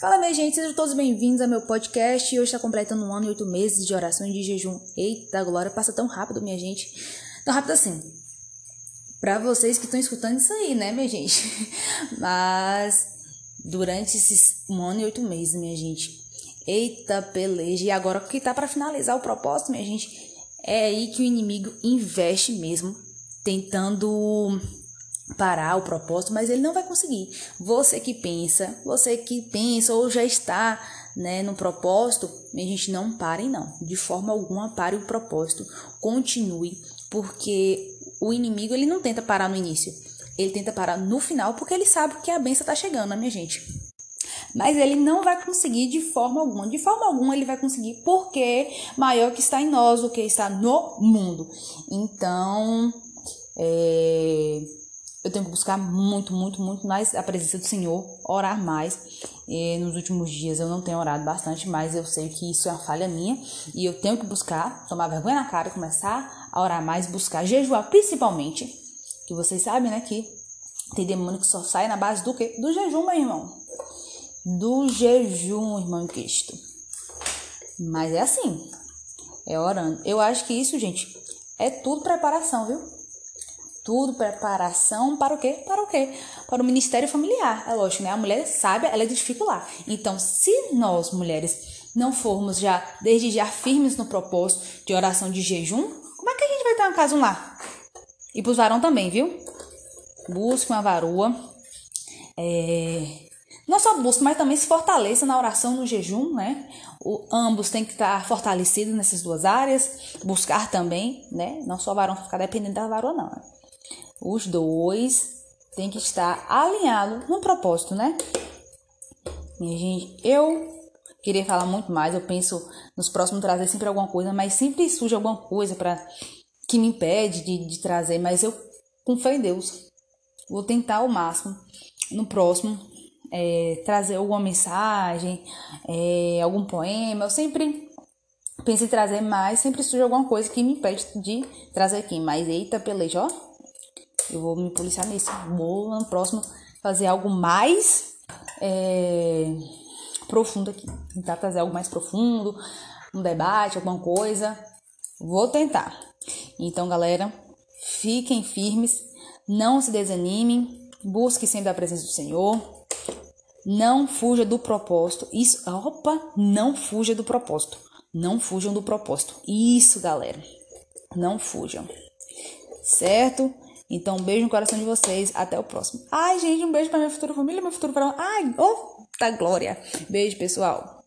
Fala, minha gente, sejam todos bem-vindos ao meu podcast. Hoje está completando um ano e oito meses de oração e de jejum. Eita, glória, passa tão rápido, minha gente. Tão rápido assim. Pra vocês que estão escutando isso aí, né, minha gente? Mas durante esses um ano e oito meses, minha gente. Eita, peleja. E agora que tá para finalizar o propósito, minha gente, é aí que o inimigo investe mesmo, tentando parar o propósito, mas ele não vai conseguir. Você que pensa, você que pensa ou já está né, no propósito, a gente não pare não. De forma alguma pare o propósito. Continue, porque o inimigo ele não tenta parar no início. Ele tenta parar no final porque ele sabe que a benção está chegando, né, minha gente? Mas ele não vai conseguir de forma alguma. De forma alguma ele vai conseguir porque maior que está em nós do que está no mundo. Então, é, eu tenho que buscar muito, muito, muito mais a presença do Senhor, orar mais. E nos últimos dias eu não tenho orado bastante, mas eu sei que isso é uma falha minha e eu tenho que buscar, tomar vergonha na cara, começar a orar mais, buscar jejuar, principalmente, que vocês sabem, né, que tem demônio que só sai na base do quê? Do jejum, meu irmão. Do jejum, irmão em Cristo. Mas é assim, é orando. Eu acho que isso, gente, é tudo preparação, viu? Tudo, preparação para o quê? Para o quê? Para o ministério familiar. É lógico, né? A mulher sabe, ela edifica lá. Então, se nós, mulheres, não formos já, desde já, firmes no propósito de oração de jejum, como é que a gente vai ter uma casa lá? E para os varão também, viu? Busque uma varoa. É... Não só busque, mas também se fortaleça na oração, no jejum, né? O, ambos têm que estar fortalecidos nessas duas áreas. Buscar também, né? Não só o varão ficar dependendo da varoa, não. Né? Os dois têm que estar alinhados no propósito, né? Minha gente, eu queria falar muito mais. Eu penso nos próximos trazer sempre alguma coisa, mas sempre surge alguma coisa para que me impede de, de trazer. Mas eu, com fé em Deus, vou tentar ao máximo no próximo é, trazer alguma mensagem, é, algum poema. Eu sempre penso em trazer mais, sempre surge alguma coisa que me impede de trazer aqui. Mas eita, peleja, ó. Eu vou me policiar nisso. Vou no próximo fazer algo mais é, profundo aqui. Tentar trazer algo mais profundo, um debate, alguma coisa. Vou tentar. Então, galera, fiquem firmes, não se desanimem, busque sempre a presença do Senhor. Não fuja do propósito. Isso, opa, não fuja do propósito. Não fujam do propósito. Isso, galera. Não fujam. Certo? Então, um beijo no coração de vocês. Até o próximo. Ai, gente, um beijo para minha futura família, meu futuro para. Ai, oh, da glória. Beijo, pessoal.